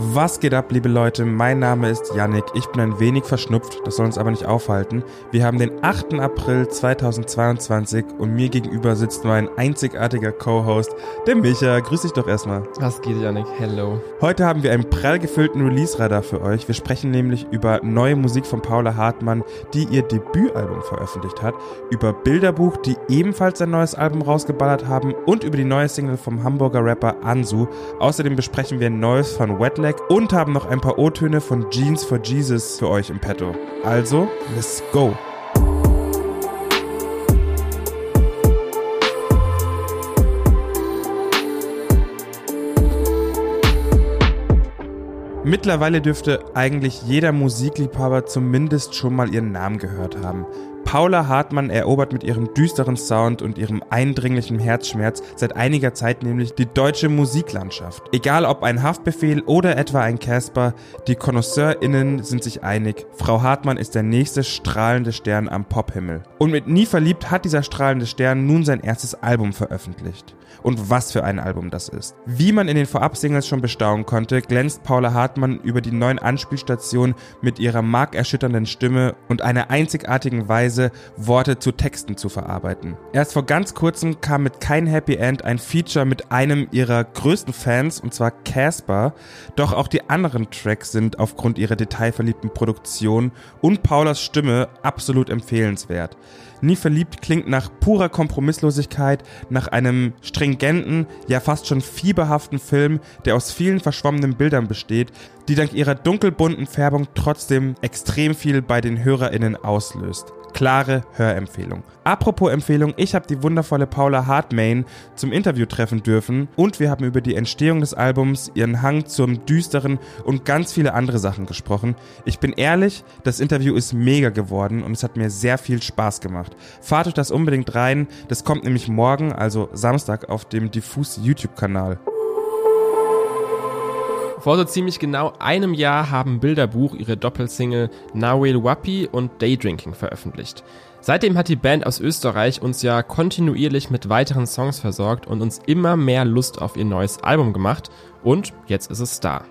Was geht ab, liebe Leute? Mein Name ist Yannick. Ich bin ein wenig verschnupft, das soll uns aber nicht aufhalten. Wir haben den 8. April 2022 und mir gegenüber sitzt mein einzigartiger Co-Host, der Micha. Grüß dich doch erstmal. Was geht, Yannick? Hello. Heute haben wir einen prall gefüllten Release-Radar für euch. Wir sprechen nämlich über neue Musik von Paula Hartmann, die ihr Debütalbum veröffentlicht hat, über Bilderbuch, die ebenfalls ein neues Album rausgeballert haben und über die neue Single vom Hamburger Rapper Ansu. Außerdem besprechen wir Neues von Wetland Black und haben noch ein paar O-Töne von Jeans for Jesus für euch im Petto. Also, let's go! Mittlerweile dürfte eigentlich jeder Musikliebhaber zumindest schon mal ihren Namen gehört haben. Paula Hartmann erobert mit ihrem düsteren Sound und ihrem eindringlichen Herzschmerz seit einiger Zeit nämlich die deutsche Musiklandschaft. Egal ob ein Haftbefehl oder etwa ein Casper, die KonnoisseurInnen sind sich einig, Frau Hartmann ist der nächste strahlende Stern am Pophimmel. Und mit Nie verliebt hat dieser strahlende Stern nun sein erstes Album veröffentlicht. Und was für ein Album das ist. Wie man in den Vorab-Singles schon bestaunen konnte, glänzt Paula Hartmann über die neuen Anspielstationen mit ihrer markerschütternden Stimme und einer einzigartigen Weise, Weise, Worte zu Texten zu verarbeiten. Erst vor ganz kurzem kam mit Kein Happy End ein Feature mit einem ihrer größten Fans, und zwar Casper. Doch auch die anderen Tracks sind aufgrund ihrer detailverliebten Produktion und Paulas Stimme absolut empfehlenswert. Nie verliebt klingt nach purer Kompromisslosigkeit, nach einem stringenten, ja fast schon fieberhaften Film, der aus vielen verschwommenen Bildern besteht, die dank ihrer dunkelbunten Färbung trotzdem extrem viel bei den HörerInnen auslöst klare Hörempfehlung. Apropos Empfehlung, ich habe die wundervolle Paula Hartmain zum Interview treffen dürfen und wir haben über die Entstehung des Albums, ihren Hang zum Düsteren und ganz viele andere Sachen gesprochen. Ich bin ehrlich, das Interview ist mega geworden und es hat mir sehr viel Spaß gemacht. Fahrt euch das unbedingt rein, das kommt nämlich morgen, also Samstag, auf dem Diffus YouTube-Kanal. Vor so ziemlich genau einem Jahr haben Bilderbuch ihre Doppelsingle Nawel Wapi und Daydrinking veröffentlicht. Seitdem hat die Band aus Österreich uns ja kontinuierlich mit weiteren Songs versorgt und uns immer mehr Lust auf ihr neues Album gemacht und jetzt ist es da.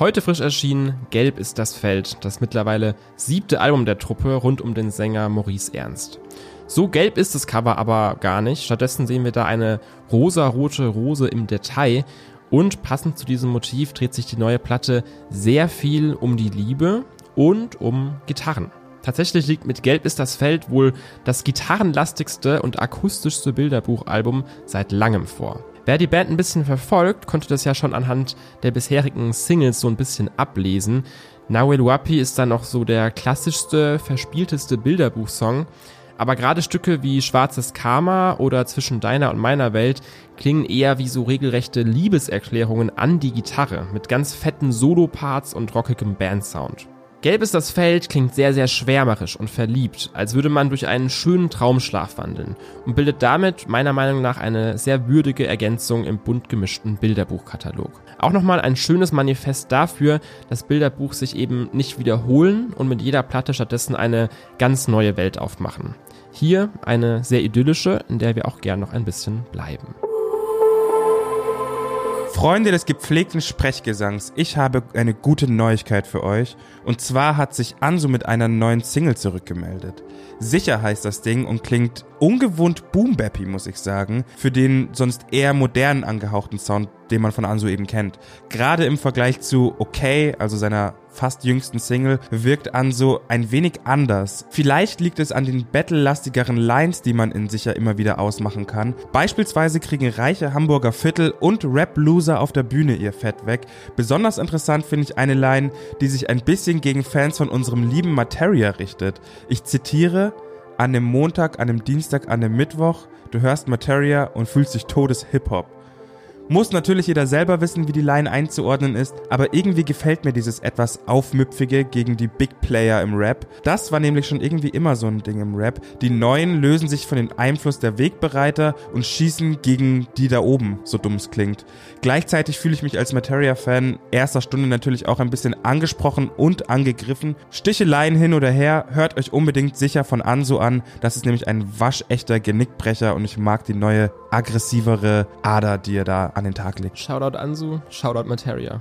Heute frisch erschienen, Gelb ist das Feld, das mittlerweile siebte Album der Truppe rund um den Sänger Maurice Ernst. So gelb ist das Cover aber gar nicht. Stattdessen sehen wir da eine rosarote Rose im Detail und passend zu diesem Motiv dreht sich die neue Platte sehr viel um die Liebe und um Gitarren. Tatsächlich liegt mit Gelb ist das Feld wohl das gitarrenlastigste und akustischste Bilderbuchalbum seit langem vor. Wer die Band ein bisschen verfolgt, konnte das ja schon anhand der bisherigen Singles so ein bisschen ablesen. Nawel Wapi ist dann noch so der klassischste, verspielteste Bilderbuchsong, aber gerade Stücke wie Schwarzes Karma oder Zwischen deiner und meiner Welt klingen eher wie so regelrechte Liebeserklärungen an die Gitarre mit ganz fetten Soloparts und rockigem Bandsound. Gelb ist das Feld klingt sehr, sehr schwärmerisch und verliebt, als würde man durch einen schönen Traumschlaf wandeln und bildet damit meiner Meinung nach eine sehr würdige Ergänzung im bunt gemischten Bilderbuchkatalog. Auch nochmal ein schönes Manifest dafür, dass Bilderbuch sich eben nicht wiederholen und mit jeder Platte stattdessen eine ganz neue Welt aufmachen. Hier eine sehr idyllische, in der wir auch gern noch ein bisschen bleiben. Freunde des gepflegten Sprechgesangs, ich habe eine gute Neuigkeit für euch. Und zwar hat sich Ansu mit einer neuen Single zurückgemeldet. Sicher heißt das Ding und klingt ungewohnt boombappy, muss ich sagen, für den sonst eher modernen angehauchten Sound, den man von Ansu eben kennt. Gerade im Vergleich zu Okay, also seiner fast jüngsten Single, wirkt Anso ein wenig anders. Vielleicht liegt es an den battlelastigeren Lines, die man in sich ja immer wieder ausmachen kann. Beispielsweise kriegen reiche Hamburger Viertel und Rap-Loser auf der Bühne ihr Fett weg. Besonders interessant finde ich eine Line, die sich ein bisschen gegen Fans von unserem lieben Materia richtet. Ich zitiere, an dem Montag, an dem Dienstag, an dem Mittwoch, du hörst Materia und fühlst dich todes Hip-Hop. Muss natürlich jeder selber wissen, wie die Line einzuordnen ist, aber irgendwie gefällt mir dieses etwas aufmüpfige gegen die Big Player im Rap. Das war nämlich schon irgendwie immer so ein Ding im Rap. Die Neuen lösen sich von dem Einfluss der Wegbereiter und schießen gegen die da oben, so dumm es klingt. Gleichzeitig fühle ich mich als Materia-Fan erster Stunde natürlich auch ein bisschen angesprochen und angegriffen. Sticheleien hin oder her, hört euch unbedingt sicher von Anso an. Das ist nämlich ein waschechter Genickbrecher und ich mag die neue aggressivere Ader, die er da an den Tag legt. Shoutout Ansu, Shoutout Materia.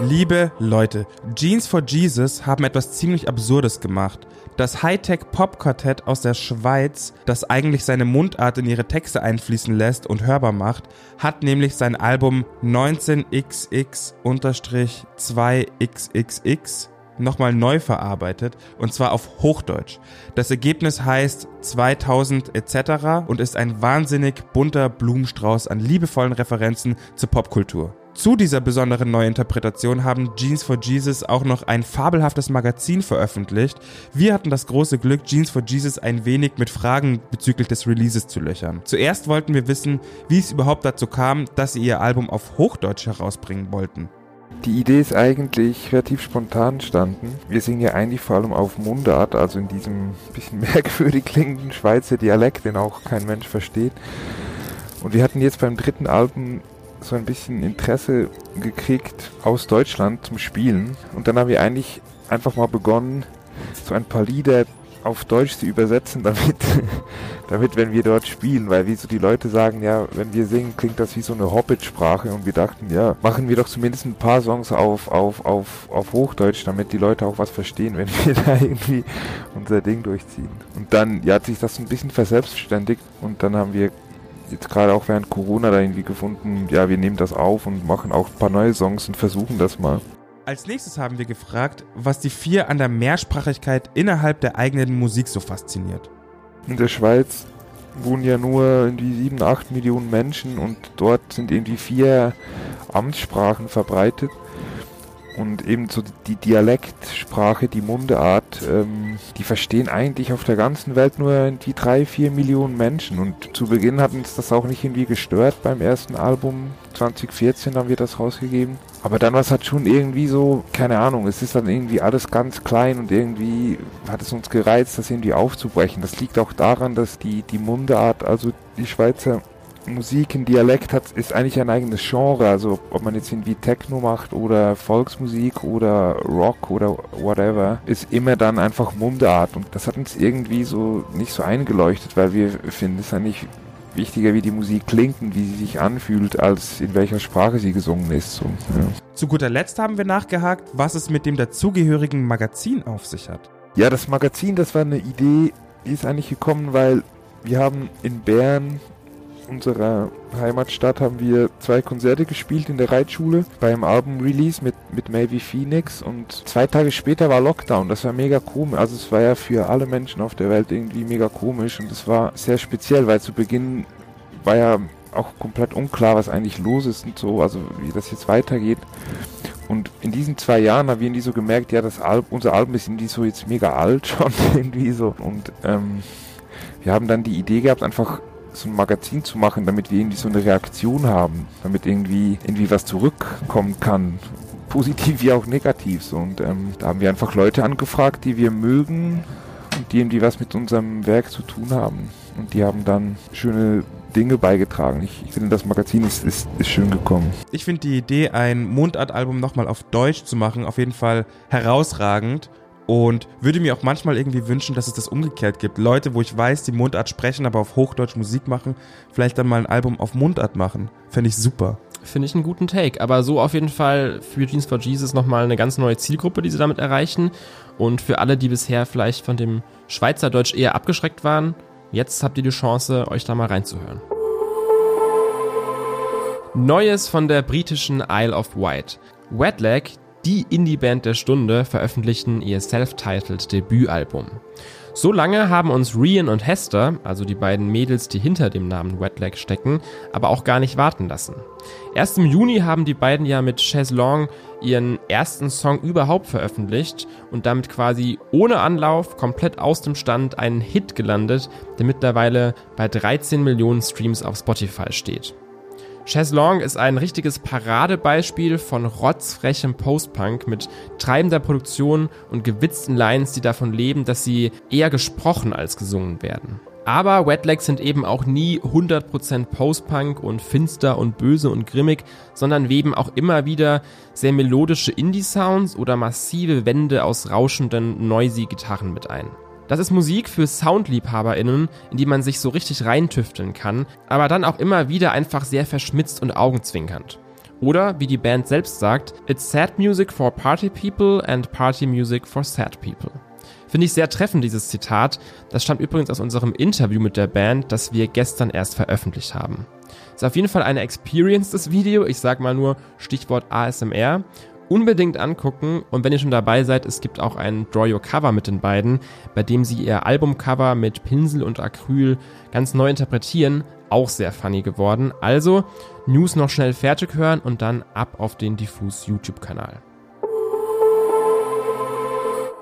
Liebe Leute, Jeans for Jesus haben etwas ziemlich Absurdes gemacht. Das Hightech-Pop-Quartett aus der Schweiz, das eigentlich seine Mundart in ihre Texte einfließen lässt und hörbar macht, hat nämlich sein Album 19XX-2XXX nochmal neu verarbeitet und zwar auf Hochdeutsch. Das Ergebnis heißt 2000 etc. und ist ein wahnsinnig bunter Blumenstrauß an liebevollen Referenzen zur Popkultur. Zu dieser besonderen Neuinterpretation haben Jeans for Jesus auch noch ein fabelhaftes Magazin veröffentlicht. Wir hatten das große Glück, Jeans for Jesus ein wenig mit Fragen bezüglich des Releases zu löchern. Zuerst wollten wir wissen, wie es überhaupt dazu kam, dass sie ihr Album auf Hochdeutsch herausbringen wollten. Die Idee ist eigentlich relativ spontan entstanden. Wir singen ja eigentlich vor allem auf Mundart, also in diesem bisschen merkwürdig klingenden Schweizer Dialekt, den auch kein Mensch versteht. Und wir hatten jetzt beim dritten Album so ein bisschen Interesse gekriegt aus Deutschland zum Spielen. Und dann haben wir eigentlich einfach mal begonnen, so ein paar Lieder auf Deutsch zu übersetzen, damit, damit, wenn wir dort spielen, weil wie so die Leute sagen, ja, wenn wir singen, klingt das wie so eine Hobbit-Sprache und wir dachten, ja, machen wir doch zumindest ein paar Songs auf, auf, auf, auf Hochdeutsch, damit die Leute auch was verstehen, wenn wir da irgendwie unser Ding durchziehen. Und dann, ja, hat sich das ein bisschen verselbstständigt und dann haben wir jetzt gerade auch während Corona da irgendwie gefunden, ja, wir nehmen das auf und machen auch ein paar neue Songs und versuchen das mal. Als nächstes haben wir gefragt, was die vier an der Mehrsprachigkeit innerhalb der eigenen Musik so fasziniert. In der Schweiz wohnen ja nur irgendwie sieben, acht Millionen Menschen und dort sind irgendwie vier Amtssprachen verbreitet und eben so die Dialektsprache, die Mundeart, ähm, die verstehen eigentlich auf der ganzen Welt nur die drei, vier Millionen Menschen. Und zu Beginn hat uns das auch nicht irgendwie gestört beim ersten Album. 2014 haben wir das rausgegeben. Aber dann war es halt schon irgendwie so, keine Ahnung, es ist dann irgendwie alles ganz klein und irgendwie hat es uns gereizt, das irgendwie aufzubrechen. Das liegt auch daran, dass die, die Mundeart, also die Schweizer Musik in Dialekt hat, ist eigentlich ein eigenes Genre. Also ob man jetzt irgendwie Techno macht oder Volksmusik oder Rock oder whatever, ist immer dann einfach Mundart. Und das hat uns irgendwie so nicht so eingeleuchtet, weil wir finden es eigentlich wichtiger, wie die Musik klingt und wie sie sich anfühlt, als in welcher Sprache sie gesungen ist. So, ja. Zu guter Letzt haben wir nachgehakt, was es mit dem dazugehörigen Magazin auf sich hat. Ja, das Magazin, das war eine Idee, die ist eigentlich gekommen, weil wir haben in Bern unserer Heimatstadt haben wir zwei Konzerte gespielt in der Reitschule beim Album-Release mit, mit Maybe Phoenix und zwei Tage später war Lockdown. Das war mega komisch. Also es war ja für alle Menschen auf der Welt irgendwie mega komisch und es war sehr speziell, weil zu Beginn war ja auch komplett unklar, was eigentlich los ist und so, also wie das jetzt weitergeht. Und in diesen zwei Jahren haben wir irgendwie so gemerkt, ja, das Album, unser Album ist irgendwie so jetzt mega alt schon, irgendwie so. Und ähm, wir haben dann die Idee gehabt, einfach so ein Magazin zu machen, damit wir irgendwie so eine Reaktion haben, damit irgendwie, irgendwie was zurückkommen kann. Positiv wie auch negativ. So. Und ähm, da haben wir einfach Leute angefragt, die wir mögen und die irgendwie was mit unserem Werk zu tun haben. Und die haben dann schöne Dinge beigetragen. Ich, ich finde, das Magazin ist, ist, ist schön gekommen. Ich finde die Idee, ein Mundartalbum nochmal auf Deutsch zu machen, auf jeden Fall herausragend und würde mir auch manchmal irgendwie wünschen, dass es das umgekehrt gibt. Leute, wo ich weiß, die Mundart sprechen, aber auf Hochdeutsch Musik machen, vielleicht dann mal ein Album auf Mundart machen. Fände ich super. Finde ich einen guten Take. Aber so auf jeden Fall für Jeans for Jesus nochmal eine ganz neue Zielgruppe, die sie damit erreichen. Und für alle, die bisher vielleicht von dem Schweizerdeutsch eher abgeschreckt waren, jetzt habt ihr die Chance, euch da mal reinzuhören. Neues von der britischen Isle of Wight. Wetlag, die Indie-Band der Stunde veröffentlichten ihr self-titled Debütalbum. So lange haben uns Rian und Hester, also die beiden Mädels, die hinter dem Namen Wetlag stecken, aber auch gar nicht warten lassen. Erst im Juni haben die beiden ja mit Chaise Long ihren ersten Song überhaupt veröffentlicht und damit quasi ohne Anlauf komplett aus dem Stand einen Hit gelandet, der mittlerweile bei 13 Millionen Streams auf Spotify steht. Chaiselong ist ein richtiges Paradebeispiel von rotzfrechem Postpunk mit treibender Produktion und gewitzten Lines, die davon leben, dass sie eher gesprochen als gesungen werden. Aber Wetlegs sind eben auch nie 100% Postpunk und finster und böse und grimmig, sondern weben auch immer wieder sehr melodische Indie-Sounds oder massive Wände aus rauschenden, noisy Gitarren mit ein. Das ist Musik für SoundliebhaberInnen, in die man sich so richtig reintüfteln kann, aber dann auch immer wieder einfach sehr verschmitzt und augenzwinkernd. Oder wie die Band selbst sagt, It's sad music for party people and party music for sad people. Finde ich sehr treffend, dieses Zitat. Das stammt übrigens aus unserem Interview mit der Band, das wir gestern erst veröffentlicht haben. Ist auf jeden Fall eine Experience, das Video. Ich sag mal nur Stichwort ASMR. Unbedingt angucken und wenn ihr schon dabei seid, es gibt auch ein Draw Your Cover mit den beiden, bei dem sie ihr Albumcover mit Pinsel und Acryl ganz neu interpretieren. Auch sehr funny geworden. Also News noch schnell fertig hören und dann ab auf den Diffus YouTube-Kanal.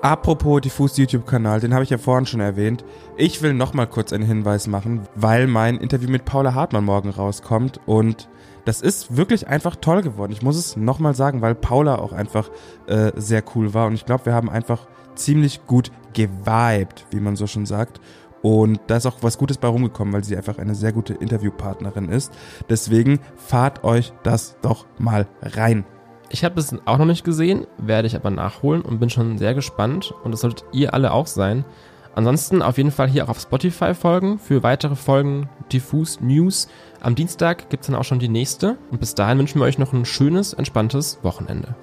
Apropos Diffus YouTube-Kanal, den habe ich ja vorhin schon erwähnt. Ich will nochmal kurz einen Hinweis machen, weil mein Interview mit Paula Hartmann morgen rauskommt und das ist wirklich einfach toll geworden. Ich muss es nochmal sagen, weil Paula auch einfach äh, sehr cool war und ich glaube, wir haben einfach ziemlich gut geweibt, wie man so schon sagt. Und da ist auch was Gutes bei rumgekommen, weil sie einfach eine sehr gute Interviewpartnerin ist. Deswegen fahrt euch das doch mal rein. Ich habe es auch noch nicht gesehen, werde ich aber nachholen und bin schon sehr gespannt und das solltet ihr alle auch sein. Ansonsten auf jeden Fall hier auch auf Spotify folgen für weitere Folgen Diffus News. Am Dienstag gibt es dann auch schon die nächste und bis dahin wünschen wir euch noch ein schönes, entspanntes Wochenende.